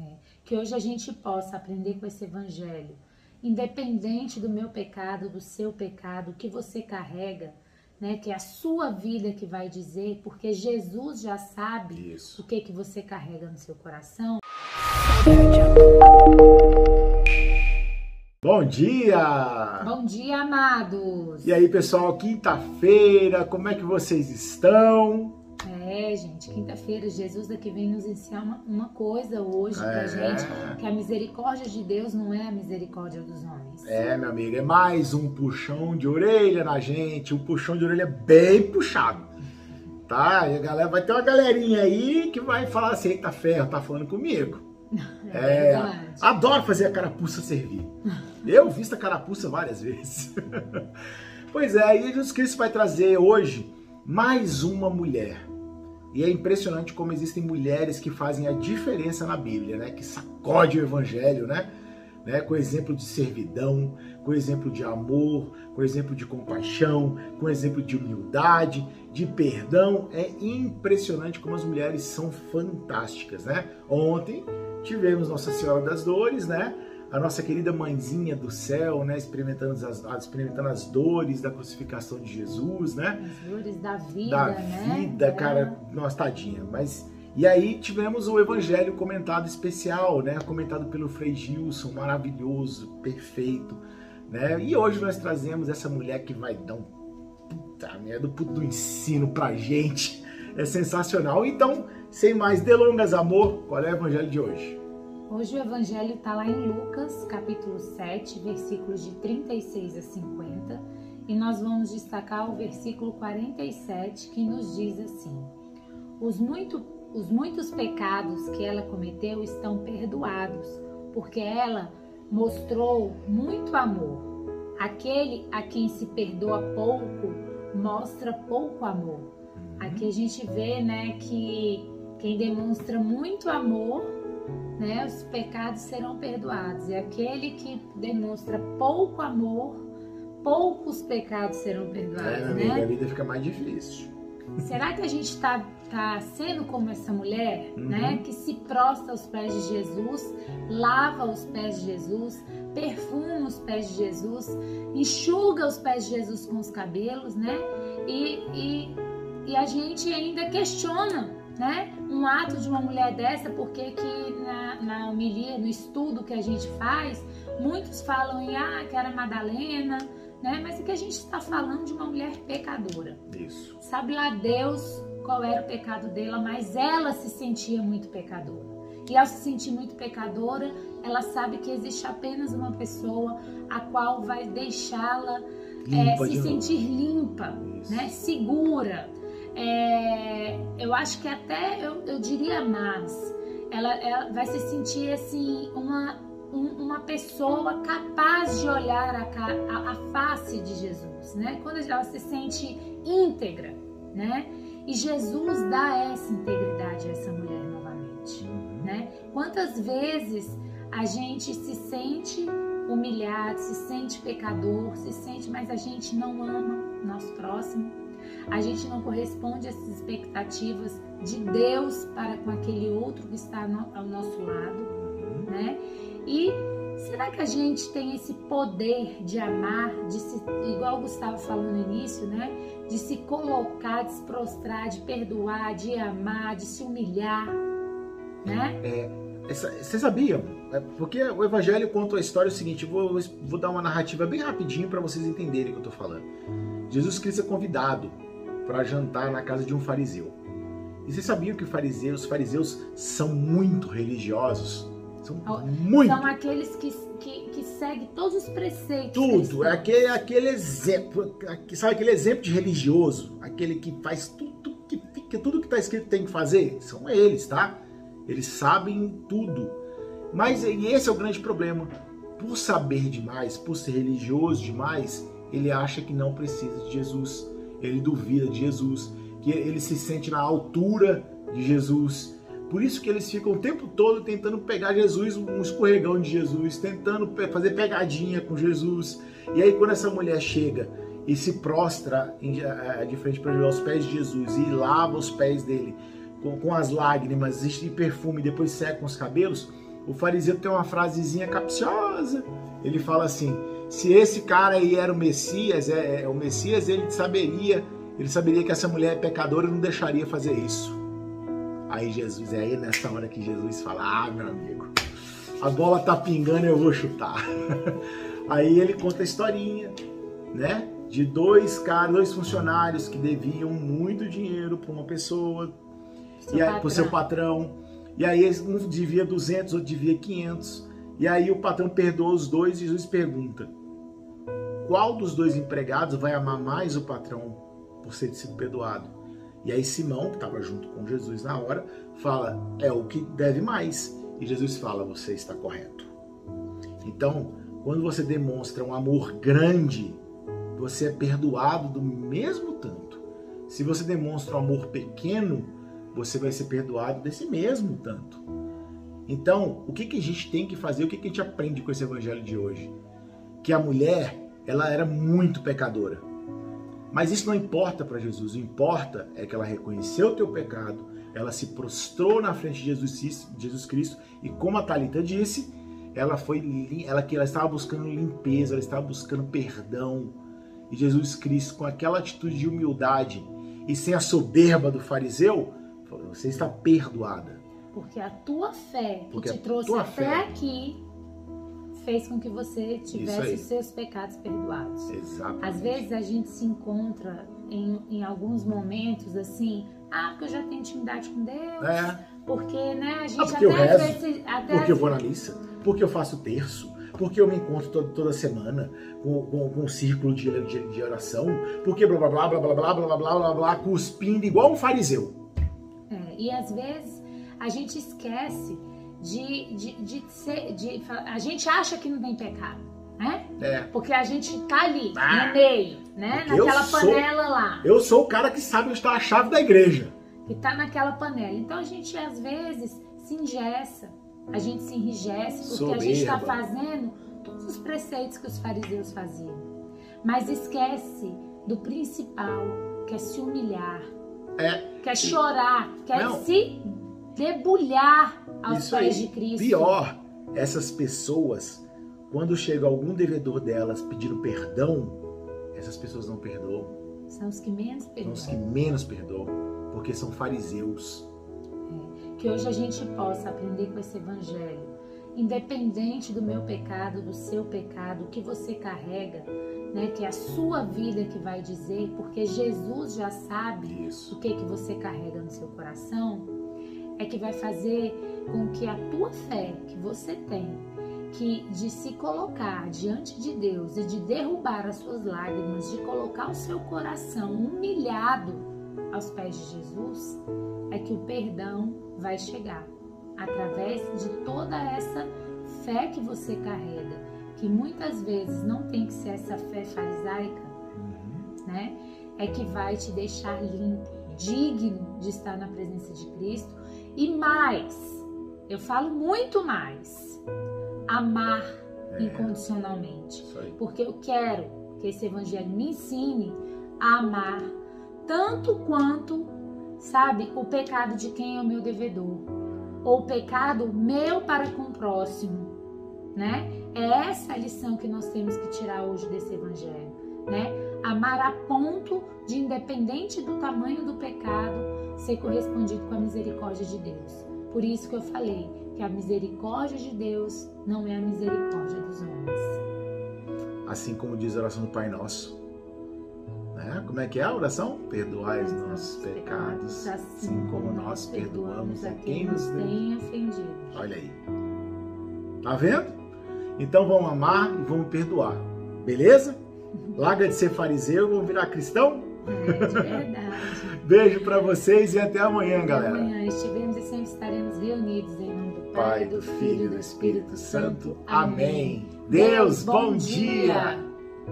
É, que hoje a gente possa aprender com esse evangelho, independente do meu pecado, do seu pecado, que você carrega, né, que é a sua vida que vai dizer, porque Jesus já sabe Isso. o que que você carrega no seu coração. Bom dia! Bom dia, amados. E aí, pessoal, quinta-feira, como é que vocês estão? É, gente, quinta-feira, Jesus daqui vem nos ensinar uma, uma coisa hoje pra É. gente, que a misericórdia de Deus não é a misericórdia dos homens. É, meu amigo, é mais um puxão de orelha na gente, um puxão de orelha bem puxado. Tá? E a galera vai ter uma galerinha aí que vai falar assim, eita ferro, tá falando comigo. É, verdade. adoro fazer a carapuça servir. Eu visto a carapuça várias vezes. pois é, e Jesus Cristo vai trazer hoje mais uma mulher. E é impressionante como existem mulheres que fazem a diferença na Bíblia, né? Que sacode o evangelho, né? né? Com exemplo de servidão, com exemplo de amor, com exemplo de compaixão, com exemplo de humildade, de perdão. É impressionante como as mulheres são fantásticas, né? Ontem tivemos Nossa Senhora das Dores, né? A nossa querida mãezinha do céu, né? Experimentando as, experimentando as dores da crucificação de Jesus, né? As dores da vida, da né? vida, É. cara, nossa tadinha. Mas e aí tivemos o evangelho comentado especial, né? Comentado pelo Frei Gilson, maravilhoso, perfeito, né? E hoje nós trazemos essa mulher que vai dar um puta merda, puto do ensino pra gente. É sensacional. Então, sem mais delongas, amor, qual é o evangelho de hoje? Hoje o evangelho está lá em Lucas, capítulo 7, versículos de 36 a 50, e nós vamos destacar o versículo 47, que nos diz assim: Os, muito, os muitos pecados que ela cometeu estão perdoados, porque ela mostrou muito amor. Aquele a quem se perdoa pouco mostra pouco amor. Aqui a gente vê, né, que quem demonstra muito amor né, os pecados serão perdoados. E aquele que demonstra pouco amor, poucos pecados serão É, perdoados, minha amiga, a né? vida fica mais difícil. Será que a gente está tá sendo como essa mulher, Uhum. né, que se prostra aos pés de Jesus, lava os pés de Jesus, perfuma os pés de Jesus, enxuga os pés de Jesus com os cabelos, né? E, e, e a gente ainda questiona né? Um ato de uma mulher dessa, porque que na, na homilia, no estudo que a gente faz, muitos falam em ah, que era Madalena, né? Mas aqui a gente está falando de uma mulher pecadora. Isso. Sabe lá Deus qual era o pecado dela, mas ela se sentia muito pecadora. E ao se sentir muito pecadora, ela sabe que existe apenas uma pessoa a qual vai deixá-la é, se sentir limpa, Isso. né? Segura. É, eu acho que até eu, eu diria mais, ela, ela vai se sentir assim uma um- uma pessoa capaz de olhar a, a- a face de Jesus, né? Quando ela se sente íntegra, né? E Jesus dá essa integridade a essa mulher novamente, Uhum. né? Quantas vezes a gente se sente humilhado, se sente pecador, se sente, mas a gente não ama nosso próximo, a gente não corresponde às expectativas de Deus para com aquele outro que está no- ao nosso lado, Uhum. né? E será que a gente tem esse poder de amar, de se, igual o Gustavo falou no início, né? De se colocar, de se prostrar, de perdoar, de amar, de se humilhar, né? Essa- Você sabia? É, Porque o Evangelho conta a história é o seguinte, vou, vou dar uma narrativa bem rapidinho para vocês entenderem o que eu tô falando. Jesus Cristo é convidado para jantar na casa de um fariseu. E vocês sabiam que os fariseus, fariseus são muito religiosos? São muito. São aqueles que, que, que seguem todos os preceitos. Tudo, é aquele, aquele exemplo, aque- sabe aquele exemplo de religioso, aquele que faz tudo que fica, tudo que está escrito tem que fazer, são eles, tá? Eles sabem tudo. Mas esse é o grande problema. Por saber demais, por ser religioso demais, ele acha que não precisa de Jesus. Ele duvida de Jesus, que ele se sente na altura de Jesus. Por isso que eles ficam o tempo todo tentando pegar Jesus, um escorregão de Jesus, tentando fazer pegadinha com Jesus. E aí quando essa mulher chega e se prostra em, eh, de frente para aos pés de Jesus e lava os pés dele com, as lágrimas e perfume depois seca com os cabelos, o fariseu tem uma frasezinha capciosa. Ele fala assim: se esse cara aí era o Messias, é, é, o Messias, ele saberia, ele saberia que essa mulher é pecadora e não deixaria fazer isso. Aí Jesus, é aí nessa hora que Jesus fala: Ah, meu amigo, a bola tá pingando, eu vou chutar. Aí ele conta a historinha, né? De dois caras, dois funcionários que deviam muito dinheiro para uma pessoa, seu e aí, pro seu patrão. E aí um devia 200, outro devia 500. E aí o patrão perdoa os dois e Jesus pergunta: qual dos dois empregados vai amar mais o patrão por ter sido perdoado? E aí Simão, que estava junto com Jesus na hora, fala: é o que deve mais. E Jesus fala: você está correto. Então, quando você demonstra um amor grande, você é perdoado do mesmo tanto. Se você demonstra um amor pequeno, você vai ser perdoado desse mesmo tanto. Então, o que, que a gente tem que fazer? O que, que a gente aprende com esse evangelho de hoje? Que a mulher, ela era muito pecadora. Mas isso não importa para Jesus. O que importa é que ela reconheceu o teu pecado, ela se prostrou na frente de Jesus, Jesus Cristo e como a Talita disse, ela foi ela que ela estava buscando limpeza, ela estava buscando perdão. E Jesus Cristo com aquela atitude de humildade e sem a soberba do fariseu, falou, você está perdoada. Porque a tua fé que Porque te trouxe até fé... aqui fez com que você tivesse os seus pecados perdoados. Exatamente. Às vezes a gente se encontra em, em alguns momentos assim, ah, porque eu já tenho intimidade com Deus. É. Porque, né, a gente ah, porque até, rezo, vezes, até Porque eu vou na missa, porque eu faço terço, porque eu me encontro toda, toda semana com, com, com um círculo de, de, de, oração, porque blá blá blá blá blá blá blá blá blá blá blá cuspindo igual um fariseu. É, e às vezes a gente esquece de, de, de ser. De, a gente acha que não tem pecado. Né? É. Porque a gente tá ali, ah, no meio, né? Naquela panela sou, lá. Eu sou o cara que sabe onde está a chave da igreja. Que tá naquela panela. Então a gente às vezes se ingessa, a gente se enrijece porque Soberba. a gente está fazendo todos os preceitos que os fariseus faziam. Mas esquece do principal, que é se humilhar, é. que é chorar, que é se debulhar aos Isso pés aí. de Cristo. Pior, essas pessoas, quando chega algum devedor delas pedindo perdão, essas pessoas não perdoam. São os que menos perdoam. São os que menos perdoam, porque são fariseus. É. Que hoje a gente possa aprender com esse evangelho, independente do meu pecado, do seu pecado, o que você carrega, né, que é a sua vida que vai dizer, porque Jesus já sabe Isso. o que que você carrega no seu coração é que vai fazer com que a tua fé que você tem, que de se colocar diante de Deus e de derrubar as suas lágrimas, de colocar o seu coração humilhado aos pés de Jesus, é que o perdão vai chegar através de toda essa fé que você carrega, que muitas vezes não tem que ser essa fé farisaica, uhum. né? É que vai te deixar limpo, digno de estar na presença de Cristo e mais, eu falo muito mais, amar é, incondicionalmente. Porque eu quero que esse evangelho me ensine a amar tanto quanto, sabe, o pecado de quem é o meu devedor, ou o pecado meu para com o próximo, né? É essa a lição que nós temos que tirar hoje desse evangelho, né? Amar a ponto de, independente do tamanho do pecado, ser correspondido com a misericórdia de Deus. Por isso que eu falei que a misericórdia de Deus não é a misericórdia dos homens. Assim como diz a oração do Pai Nosso. Né? Como é que é a oração? Perdoai os nossos pecados, assim como nós perdoamos a quem nos tem ofendido. Olha aí. Tá vendo? Então vamos amar e vamos perdoar. Beleza? Larga de ser fariseu, vamos virar cristão? É, de verdade. Beijo para vocês e até amanhã, até galera. Amanhã estivemos e sempre estaremos reunidos em nome do Pai, do Filho e do Espírito Santo. Amém. Deus, bom dia.